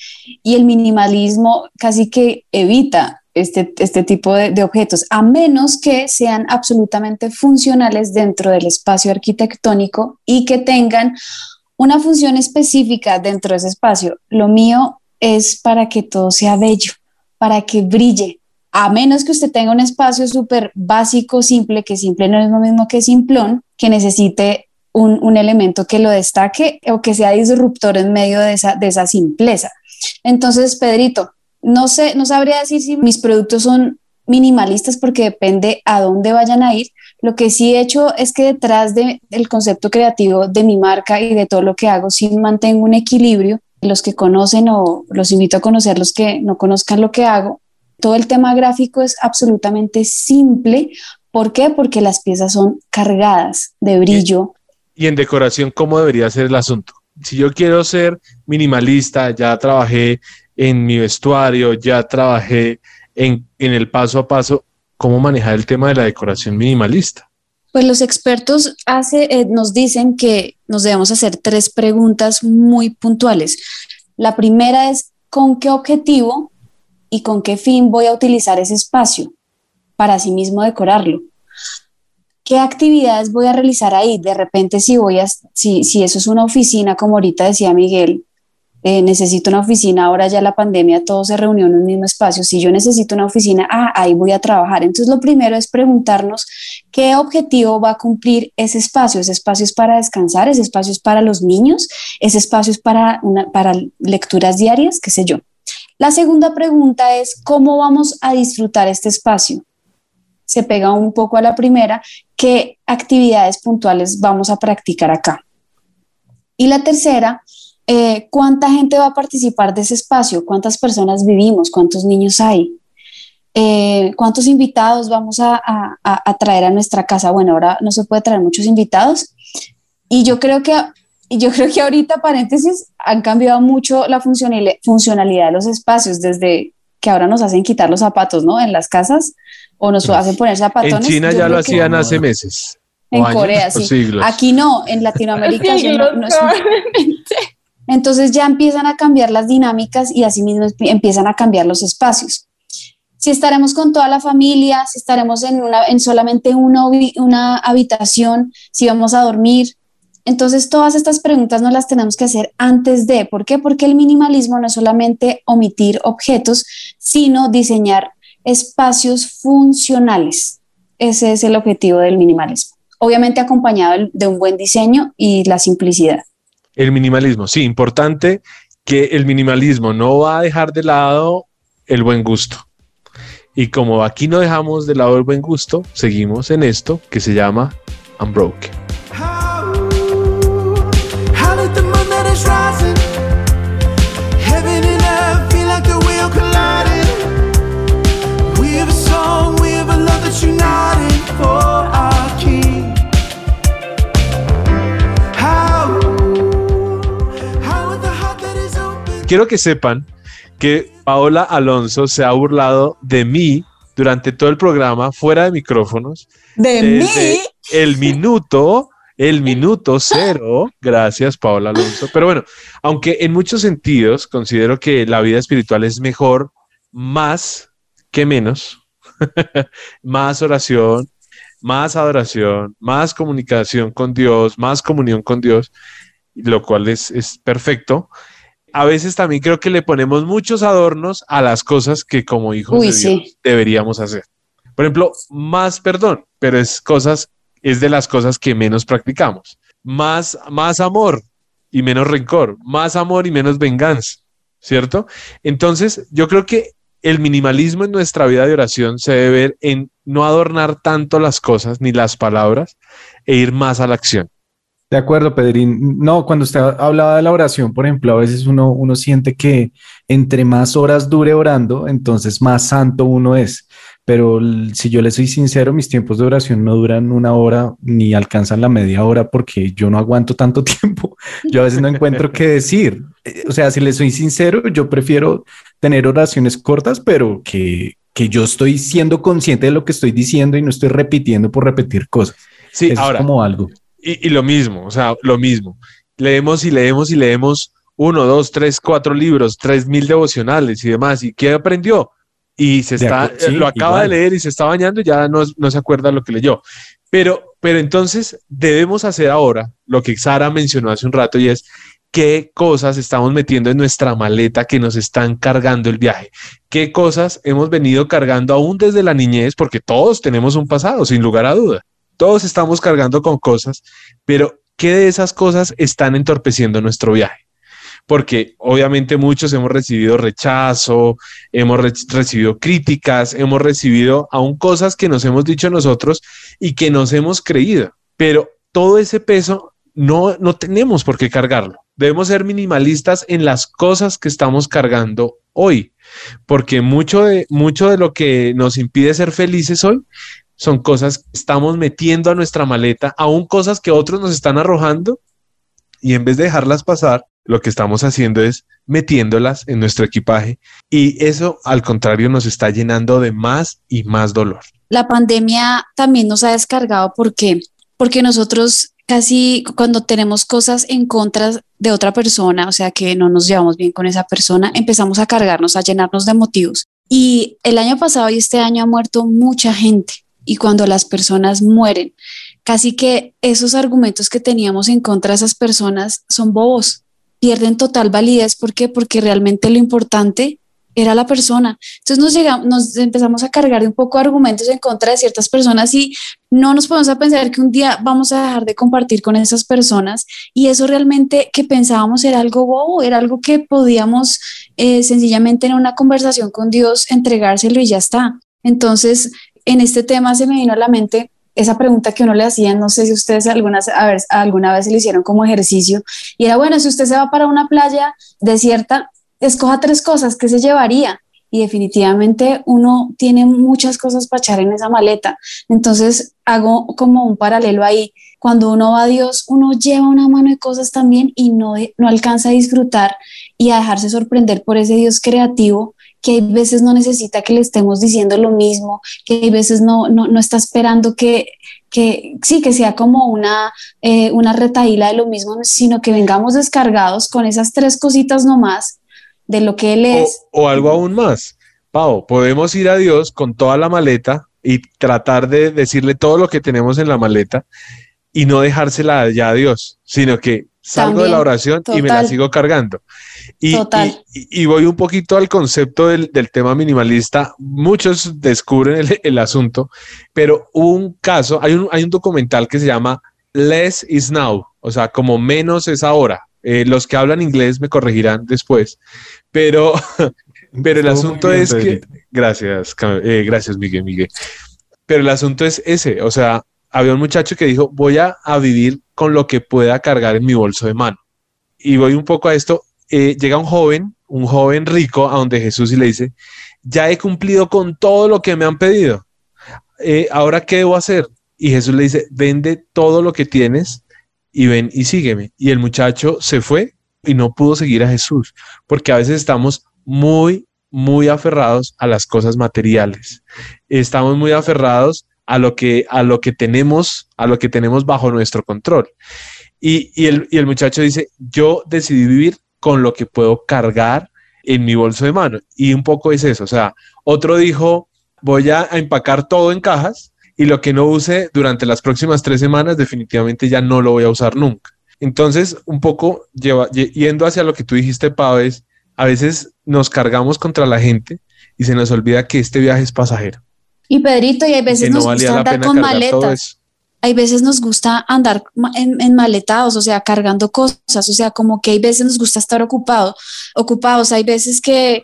y el minimalismo casi que evita este, este tipo de, de, objetos, a menos que sean absolutamente funcionales dentro del espacio arquitectónico y que tengan una función específica dentro de ese espacio. Lo mío es para que todo sea bello para que brille. A menos que usted tenga un espacio súper básico, simple, que simple no es lo mismo que simplón, que necesite un, elemento que lo destaque o que sea disruptor en medio de esa, de esa simpleza. Entonces, Pedrito, no sé, no sabría decir si mis productos son minimalistas porque depende a dónde vayan a ir. Lo que sí he hecho es que detrás del concepto creativo de mi marca y de todo lo que hago, sí mantengo un equilibrio los que conocen o los invito a conocer los que no conozcan lo que hago, todo el tema gráfico es absolutamente simple. ¿Por qué? Porque las piezas son cargadas de brillo. Y en decoración, ¿cómo debería ser el asunto? Si yo quiero ser minimalista, ya trabajé en mi vestuario, ya trabajé en, en el paso a paso, ¿cómo manejar el tema de la decoración minimalista? Pues los expertos hace, eh, nos dicen que nos debemos hacer tres preguntas muy puntuales. La primera es, ¿con qué objetivo y con qué fin voy a utilizar ese espacio? para sí mismo decorarlo. ¿Qué actividades voy a realizar ahí? De repente, si voy a, si, si eso es una oficina, como ahorita decía Miguel, eh, necesito una oficina, ahora ya la pandemia todo se reunió en un mismo espacio, si yo necesito una oficina, ah, ahí voy a trabajar. Entonces lo primero es preguntarnos qué objetivo va a cumplir ese espacio. Ese espacio es para descansar, ese espacio es para los niños, ese espacio es para, una, para lecturas diarias, qué sé yo. La segunda pregunta es cómo vamos a disfrutar este espacio. Se pega un poco a la primera, qué actividades puntuales vamos a practicar acá. Y la tercera, eh, ¿cuánta gente va a participar de ese espacio? ¿Cuántas personas vivimos? ¿Cuántos niños hay? Eh, ¿Cuántos invitados vamos a, traer a nuestra casa? Bueno, ahora no se puede traer muchos invitados y yo creo que yo creo que ahorita, paréntesis, han cambiado mucho la funcionalidad de los espacios, desde que ahora nos hacen quitar los zapatos, ¿no? En las casas, o nos hacen poner zapatones. En China ya lo hacían hace meses. En Corea, sí. Aquí no, en Latinoamérica no, entonces ya empiezan a cambiar las dinámicas y así mismo empiezan a cambiar los espacios. Si estaremos con toda la familia, si estaremos en, una, en solamente una, una habitación, si vamos a dormir. Entonces todas estas preguntas no las tenemos que hacer antes de. ¿Por qué? Porque el minimalismo no es solamente omitir objetos, sino diseñar espacios funcionales. Ese es el objetivo del minimalismo. Obviamente acompañado de un buen diseño y la simplicidad. El minimalismo, sí, importante que el minimalismo no va a dejar de lado el buen gusto. Y como aquí no dejamos de lado el buen gusto, seguimos en esto que se llama Unbroken. Quiero que sepan que Paola Alonso se ha burlado de mí durante todo el programa, fuera de micrófonos. ¿De mí? El minuto, el minuto cero. Gracias, Paola Alonso. Pero bueno, aunque en muchos sentidos considero que la vida espiritual es mejor más que menos, más oración, más adoración, más comunicación con Dios, más comunión con Dios, lo cual es, es perfecto a veces también creo que le ponemos muchos adornos a las cosas que como hijos de Dios deberíamos hacer. Por ejemplo, más perdón, pero es cosas, es de las cosas que menos practicamos. Más, más amor y menos rencor, más amor y menos venganza, ¿cierto? Entonces, yo creo que el minimalismo en nuestra vida de oración se debe ver en no adornar tanto las cosas ni las palabras e ir más a la acción. De acuerdo, Pedrín. No, cuando usted hablaba de la oración, por ejemplo, a veces uno, uno siente que entre más horas dure orando, entonces más santo uno es. Pero si yo le soy sincero, mis tiempos de oración no duran una hora ni alcanzan la media hora porque yo no aguanto tanto tiempo. Yo a veces no encuentro qué decir. Eh, o sea, si le soy sincero, yo prefiero tener oraciones cortas, pero que, que yo estoy siendo consciente de lo que estoy diciendo y no estoy repitiendo por repetir cosas. Sí, ahora, es como algo. Y, lo mismo, o sea, lo mismo. Leemos y leemos y leemos uno, dos, tres, cuatro libros, tres mil devocionales y demás. ¿Y qué aprendió? Y se está, lo acaba de leer y se está bañando y ya no, no se acuerda lo que leyó. Pero, pero entonces debemos hacer ahora lo que Sara mencionó hace un rato y es qué cosas estamos metiendo en nuestra maleta que nos están cargando el viaje, qué cosas hemos venido cargando aún desde la niñez, porque todos tenemos un pasado, sin lugar a duda. Todos estamos cargando con cosas, pero ¿qué de esas cosas están entorpeciendo nuestro viaje? Porque obviamente muchos hemos recibido rechazo, hemos recibido críticas, hemos recibido aún cosas que nos hemos dicho nosotros y que nos hemos creído, pero todo ese peso no, no tenemos por qué cargarlo. Debemos ser minimalistas en las cosas que estamos cargando hoy, porque mucho de, mucho de lo que nos impide ser felices hoy son cosas que estamos metiendo a nuestra maleta, aún cosas que otros nos están arrojando, y en vez de dejarlas pasar, lo que estamos haciendo es metiéndolas en nuestro equipaje y eso al contrario nos está llenando de más y más dolor. La pandemia también nos ha descargado porque porque nosotros casi cuando tenemos cosas en contra de otra persona, o sea que no nos llevamos bien con esa persona, empezamos a cargarnos, a llenarnos de motivos Y el año pasado y este año ha muerto mucha gente. Y cuando las personas mueren, casi que esos argumentos que teníamos en contra de esas personas son bobos, pierden total validez. ¿Por? Porque realmente lo importante era la persona. Entonces nos, llegamos, nos empezamos a cargar un poco argumentos en contra de ciertas personas y no nos podemos a pensar que un día vamos a dejar de compartir con esas personas y eso realmente que pensábamos era algo bobo, era algo que podíamos eh, sencillamente en una conversación con Dios entregárselo y ya está. Entonces, en este tema se me vino a la mente esa pregunta que uno le hacía, no sé si ustedes alguna, a ver, alguna vez lo hicieron como ejercicio, y era, bueno, si usted se va para una playa desierta, escoja tres cosas que se llevaría. Y definitivamente uno tiene muchas cosas para echar en esa maleta. Entonces hago como un paralelo ahí. Cuando uno va a Dios, uno lleva una mano de cosas también y no, no alcanza a disfrutar y a dejarse sorprender por ese Dios creativo que hay veces no necesita que le estemos diciendo lo mismo, que hay veces no, no, no está esperando que, que sí, que sea como una, eh, una retaíla de lo mismo, sino que vengamos descargados con esas tres cositas nomás de lo que Él es. O, algo aún más. Pau, podemos ir a Dios con toda la maleta y tratar de decirle todo lo que tenemos en la maleta y no dejársela ya a Dios, sino que salgo de la oración y me la sigo cargando. Y, y, voy un poquito al concepto del, tema minimalista. Muchos descubren el, asunto, pero un caso, hay un, hay un documental que se llama Less is Now, o sea, como menos es ahora. Eh, los que hablan inglés me corregirán después, pero, pero el asunto es que, gracias, eh, gracias Miguel, Miguel, pero el asunto es ese, o sea, había un muchacho que dijo, voy a, vivir con lo que pueda cargar en mi bolso de mano. Y voy un poco a esto, eh, llega un joven, un joven rico a donde Jesús y le dice, ya he cumplido con todo lo que me han pedido. Ahora, ¿qué debo hacer? Y Jesús le dice, vende todo lo que tienes y ven y sígueme. Y el muchacho se fue y no pudo seguir a Jesús, porque a veces estamos muy, muy aferrados a las cosas materiales. Estamos muy aferrados a lo que, a lo que tenemos, a lo que tenemos bajo nuestro control. Y, y, el, y el muchacho dice, yo decidí vivir con lo que puedo cargar en mi bolso de mano. Y un poco es eso. O sea, otro dijo, voy a empacar todo en cajas y lo que no use durante las próximas tres semanas definitivamente ya no lo voy a usar nunca. Entonces, un poco lleva, yendo hacia lo que tú dijiste, Pau, es a veces nos cargamos contra la gente y se nos olvida que este viaje es pasajero. Y Pedrito, y hay veces nos gusta andar con maletas. Hay veces nos gusta andar en, en, maletados, o sea, cargando cosas, o sea, como que hay veces nos gusta estar ocupado, ocupados. Hay veces que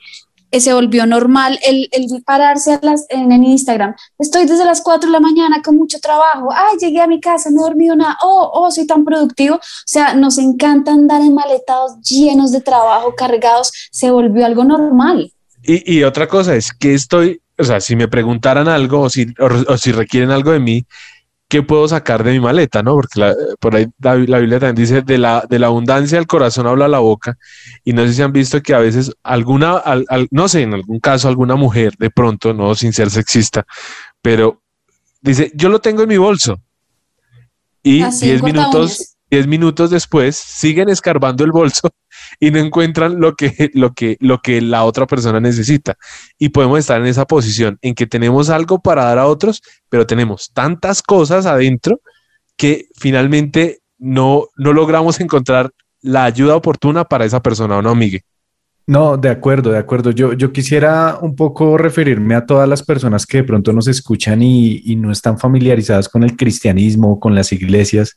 se volvió normal el, el pararse a las, en Instagram. Estoy desde las 4 de la mañana con mucho trabajo. Ay, llegué a mi casa, no he dormido nada. Oh, oh, soy tan productivo. O sea, nos encanta andar en maletados llenos de trabajo, cargados. Se volvió algo normal. Y, y otra cosa es que estoy, o sea, si me preguntaran algo o si, o si requieren algo de mí, ¿qué puedo sacar de mi maleta? ¿no? Porque por ahí la, Biblia también dice, de la, de la abundancia del corazón habla la boca. Y no sé si han visto que a veces alguna, no sé, en algún caso alguna mujer de pronto, no sin ser sexista, pero dice, yo lo tengo en mi bolso. Y 10 minutos, 10 minutos después siguen escarbando el bolso y no encuentran lo que, lo, que, lo que la otra persona necesita. Y podemos estar en esa posición en que tenemos algo para dar a otros, pero tenemos tantas cosas adentro que finalmente no, no logramos encontrar la ayuda oportuna para esa persona, ¿o no, Miguel? No, de acuerdo, de acuerdo. Yo, yo quisiera un poco referirme a todas las personas que de pronto nos escuchan y, y no están familiarizadas con el cristianismo, con las iglesias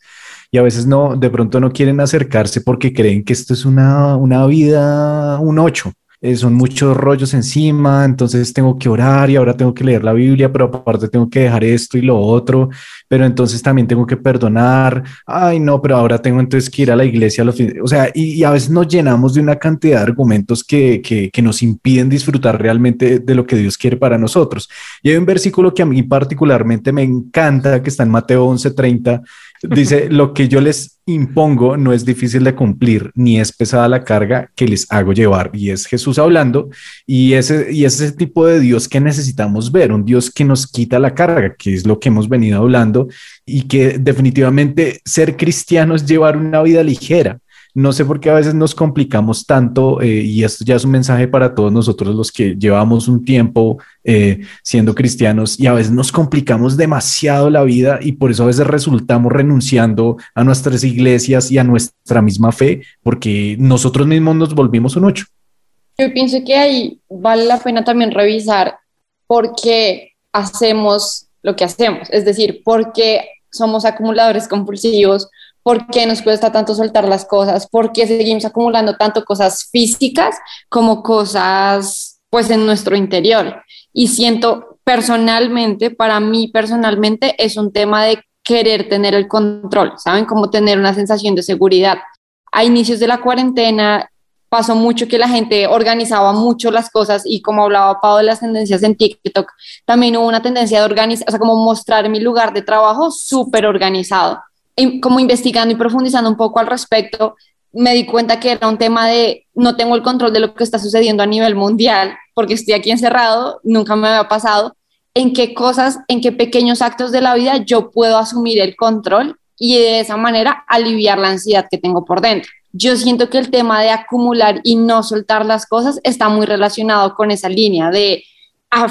y a veces no, de pronto no quieren acercarse porque creen que esto es una, una vida, un ocho. Eh, son muchos rollos encima, entonces tengo que orar y ahora tengo que leer la Biblia, pero aparte tengo que dejar esto y lo otro, pero entonces también tengo que perdonar, ay no, pero ahora tengo entonces que ir a la iglesia, los o sea, y, a veces nos llenamos de una cantidad de argumentos que, que, que nos impiden disfrutar realmente de lo que Dios quiere para nosotros. Y hay un versículo que a mí particularmente me encanta, que está en Mateo 11:30, Dice, lo que yo les impongo no es difícil de cumplir, ni es pesada la carga que les hago llevar. Y es Jesús hablando, y ese, y ese tipo de Dios que necesitamos ver, un Dios que nos quita la carga, que es lo que hemos venido hablando, y que definitivamente ser cristiano es llevar una vida ligera no sé por qué a veces nos complicamos tanto eh, y esto ya es un mensaje para todos nosotros los que llevamos un tiempo eh, siendo cristianos y a veces nos complicamos demasiado la vida y por eso a veces resultamos renunciando a nuestras iglesias y a nuestra misma fe porque nosotros mismos nos volvimos un ocho. Yo pienso que ahí vale la pena también revisar por qué hacemos lo que hacemos, es decir, por qué somos acumuladores compulsivos, por qué nos cuesta tanto soltar las cosas, por qué seguimos acumulando tanto cosas físicas como cosas pues en nuestro interior. Y siento personalmente, para mí personalmente, es un tema de querer tener el control, ¿saben? Como tener una sensación de seguridad. A inicios de la cuarentena pasó mucho que la gente organizaba mucho las cosas y como hablaba Pau de las tendencias en TikTok, también hubo una tendencia de organizar, o sea, como mostrar mi lugar de trabajo súper organizado como investigando y profundizando un poco al respecto, me di cuenta que era un tema de no tengo el control de lo que está sucediendo a nivel mundial, porque estoy aquí encerrado, nunca me había pasado, en qué cosas, en qué pequeños actos de la vida yo puedo asumir el control y de esa manera aliviar la ansiedad que tengo por dentro. Yo siento que el tema de acumular y no soltar las cosas está muy relacionado con esa línea de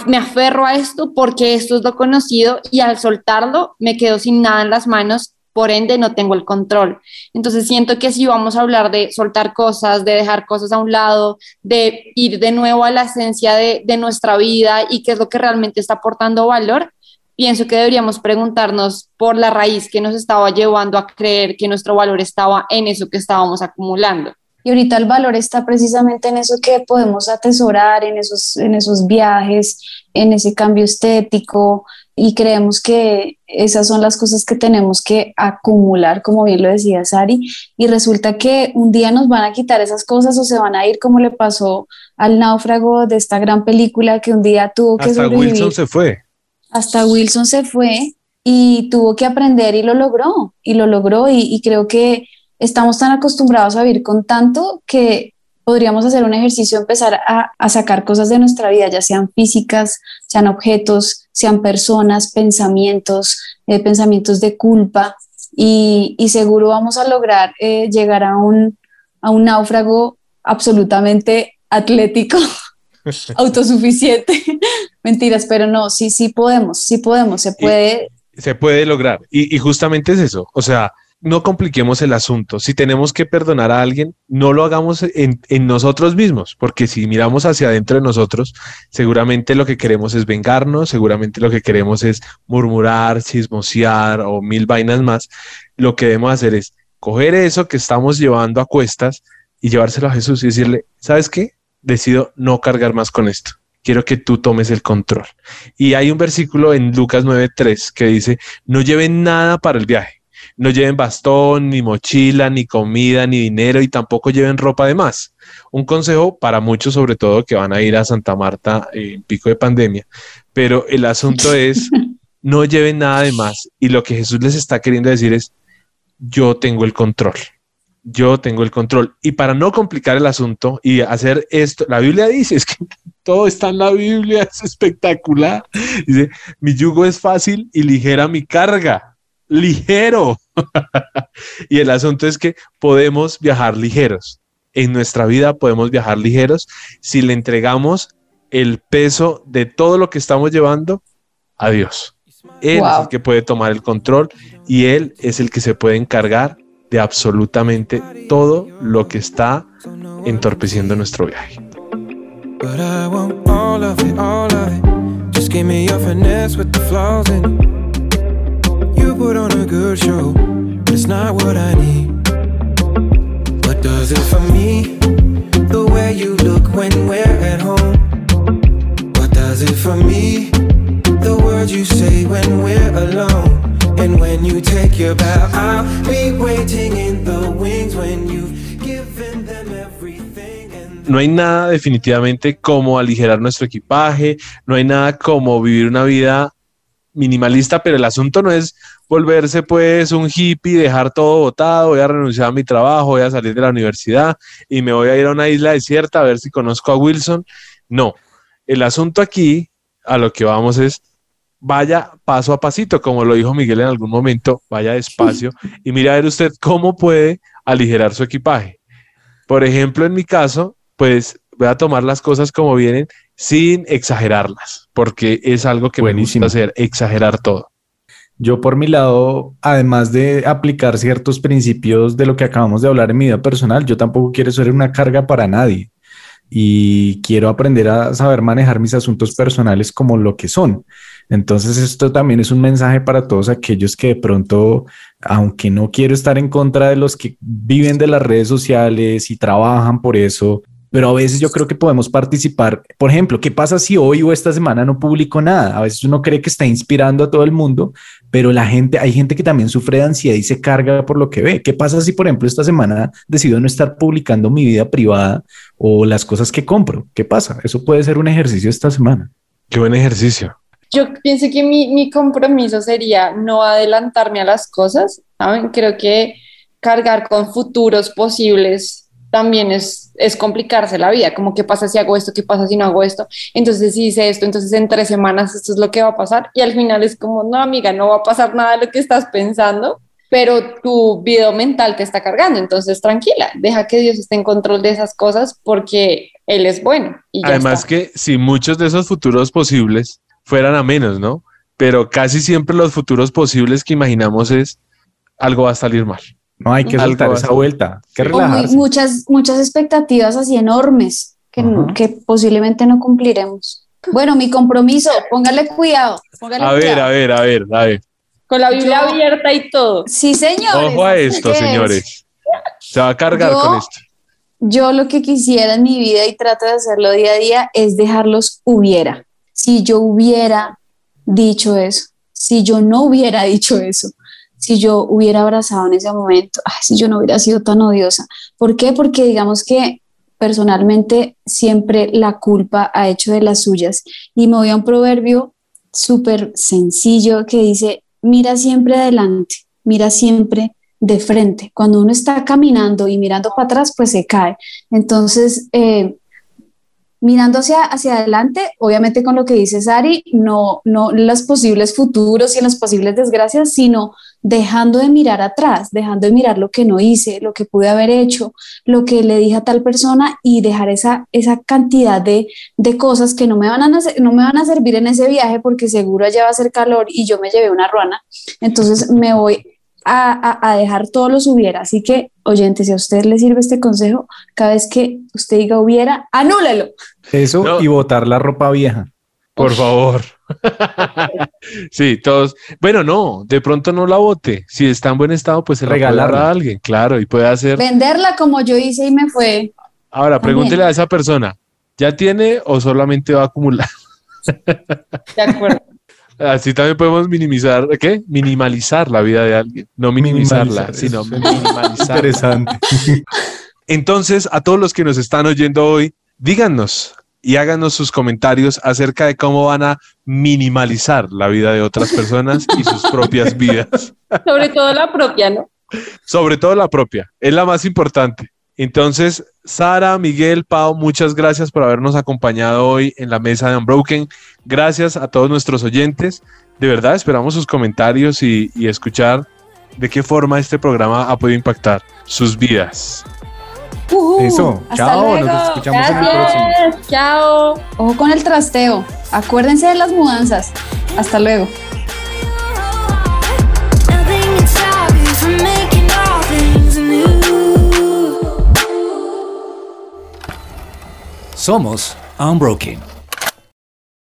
me aferro a esto porque esto es lo conocido y al soltarlo me quedo sin nada en las manos por ende no tengo el control. Entonces siento que si vamos a hablar de soltar cosas, de dejar cosas a un lado, de ir de nuevo a la esencia de, nuestra vida y qué es lo que realmente está aportando valor, pienso que deberíamos preguntarnos por la raíz que nos estaba llevando a creer que nuestro valor estaba en eso que estábamos acumulando. Y ahorita el valor está precisamente en eso que podemos atesorar, en esos, en esos viajes, en ese cambio estético, y creemos que esas son las cosas que tenemos que acumular, como bien lo decía Sari, y resulta que un día nos van a quitar esas cosas o se van a ir como le pasó al náufrago de esta gran película que un día tuvo que Hasta Wilson se fue. Hasta Wilson se fue y tuvo que aprender y lo logró, y lo logró, y, y creo que estamos tan acostumbrados a vivir con tanto que podríamos hacer un ejercicio, empezar a, a, sacar cosas de nuestra vida, ya sean físicas, sean objetos, sean personas, pensamientos, eh, pensamientos de culpa, y, y, seguro vamos a lograr eh, llegar a un, a un náufrago absolutamente atlético, autosuficiente. Mentiras, pero no, sí, sí podemos, sí podemos, se puede. se puede lograr. Y, y justamente es eso, o sea, no compliquemos el asunto. Si tenemos que perdonar a alguien, no lo hagamos en, nosotros mismos, porque si miramos hacia adentro de nosotros, seguramente lo que queremos es vengarnos, seguramente lo que queremos es murmurar, chismosear o mil vainas más. Lo que debemos hacer es coger eso que estamos llevando a cuestas y llevárselo a Jesús y decirle, ¿sabes qué? Decido no cargar más con esto. Quiero que tú tomes el control. Y hay un versículo en Lucas 9:3 que dice, no lleven nada para el viaje no lleven bastón, ni mochila, ni comida, ni dinero y tampoco lleven ropa de más. Un consejo para muchos, sobre todo que van a ir a Santa Marta en pico de pandemia. Pero el asunto es, no lleven nada de más. Y lo que Jesús les está queriendo decir es, yo tengo el control. Yo tengo el control. Y para no complicar el asunto y hacer esto, la Biblia dice, es que todo está en la Biblia, es espectacular. Dice, mi yugo es fácil y ligera mi carga ligero. y el asunto es que podemos viajar ligeros. En nuestra vida podemos viajar ligeros si le entregamos el peso de todo lo que estamos llevando a Dios. Él es el que puede tomar el control y Él es el que se puede encargar de absolutamente todo lo que está entorpeciendo nuestro viaje. Put on a good show, but it's not what I need. What does it for me? The way you look when we're at home. What does it for me? The words you say when we're alone. And when you take your bow, I'll be waiting in the wings when you've given them everything. No hay nada definitivamente como aligerar nuestro equipaje, no hay nada como vivir una vida minimalista, pero el asunto no es volverse pues un hippie, dejar todo botado, voy a renunciar a mi trabajo, voy a salir de la universidad y me voy a ir a una isla desierta a ver si conozco a Wilson. No, el asunto aquí a lo que vamos es vaya paso a pasito, como lo dijo Miguel en algún momento, vaya despacio y mire a ver usted cómo puede aligerar su equipaje. Por ejemplo, en mi caso, pues voy a tomar las cosas como vienen sin exagerarlas, porque es algo que me gusta hacer, exagerar todo. Yo por mi lado, además de aplicar ciertos principios de lo que acabamos de hablar en mi vida personal, yo tampoco quiero ser una carga para nadie y quiero aprender a saber manejar mis asuntos personales como lo que son. Entonces esto también es un mensaje para todos aquellos que de pronto, aunque no quiero estar en contra de los que viven de las redes sociales y trabajan por eso, pero a veces yo creo que podemos participar. Por ejemplo, ¿qué pasa si hoy o esta semana no publico nada? A veces uno cree que está inspirando a todo el mundo, pero la gente, hay gente que también sufre de ansiedad y se carga por lo que ve. ¿Qué pasa si, por ejemplo, esta semana decido no estar publicando mi vida privada o las cosas que compro? ¿Qué pasa? Eso puede ser un ejercicio esta semana. Qué buen ejercicio. Yo pienso que mi, mi compromiso sería no adelantarme a las cosas. ¿saben? Creo que cargar con futuros posibles también es, es complicarse la vida, como qué pasa si hago esto, qué pasa si no hago esto, entonces si hice esto, entonces en tres semanas esto es lo que va a pasar y al final es como, no amiga, no va a pasar nada de lo que estás pensando, pero tu video mental te está cargando, entonces tranquila, deja que Dios esté en control de esas cosas porque Él es bueno. Y Además que si muchos de esos futuros posibles fueran a menos, ¿no? Pero casi siempre los futuros posibles que imaginamos es algo va a salir mal. No hay que soltar esa vuelta. Que muchas, muchas expectativas así enormes que, que posiblemente no cumpliremos. Bueno, mi compromiso, póngale cuidado. a ver, a ver, a ver, a ver. Con la Biblia abierta y todo. Sí, señores. Ojo a esto, señores. Se va a cargar con esto. Yo lo que quisiera en mi vida y trato de hacerlo día a día es dejarlos hubiera. Si yo hubiera dicho eso, si yo no hubiera dicho eso, si yo hubiera abrazado en ese momento, si yo no hubiera sido tan odiosa. ¿Por qué? Porque digamos que personalmente siempre la culpa ha hecho de las suyas. Y me voy a un proverbio súper sencillo que dice, mira siempre adelante, mira siempre de frente. Cuando uno está caminando y mirando para atrás, pues se cae. Entonces, eh, mirando hacia, hacia adelante, obviamente con lo que dice Sari, no, no los posibles futuros y las posibles desgracias, sino dejando de mirar atrás, dejando de mirar lo que no hice, lo que pude haber hecho, lo que le dije a tal persona y dejar esa, esa cantidad de, de cosas que no me, van a, no me van a servir en ese viaje porque seguro allá va a ser calor y yo me llevé una ruana. Entonces me voy a, dejar todos los hubiera. Así que, oyente, si a usted le sirve este consejo, cada vez que usted diga hubiera, anúlelo. Eso y botar la ropa vieja. Por favor. sí, todos. Bueno, no, de pronto no la bote. Si está en buen estado, pues se la regalarla a alguien, claro, y puede hacer. Venderla como yo hice y me fue. Ahora, pregúntele a esa persona, ¿ya tiene o solamente va a acumular? De acuerdo. Así también podemos minimizar, ¿qué? Minimalizar la vida de alguien. No minimizarla, sino minimalizar. Interesante. Entonces, a todos los que nos están oyendo hoy, díganos y háganos sus comentarios acerca de cómo van a minimalizar la vida de otras personas y sus propias vidas. Sobre todo la propia, ¿no? Sobre todo la propia, es la más importante. Entonces, Sara, Miguel, Pau, muchas gracias por habernos acompañado hoy en la mesa de Unbroken. Gracias a todos nuestros oyentes. De verdad, esperamos sus comentarios y, escuchar de qué forma este programa ha podido impactar sus vidas. Eso, chao, nos escuchamos en el próximo. Chao. Ojo con el trasteo. Acuérdense de las mudanzas. Hasta luego. Somos Unbroken.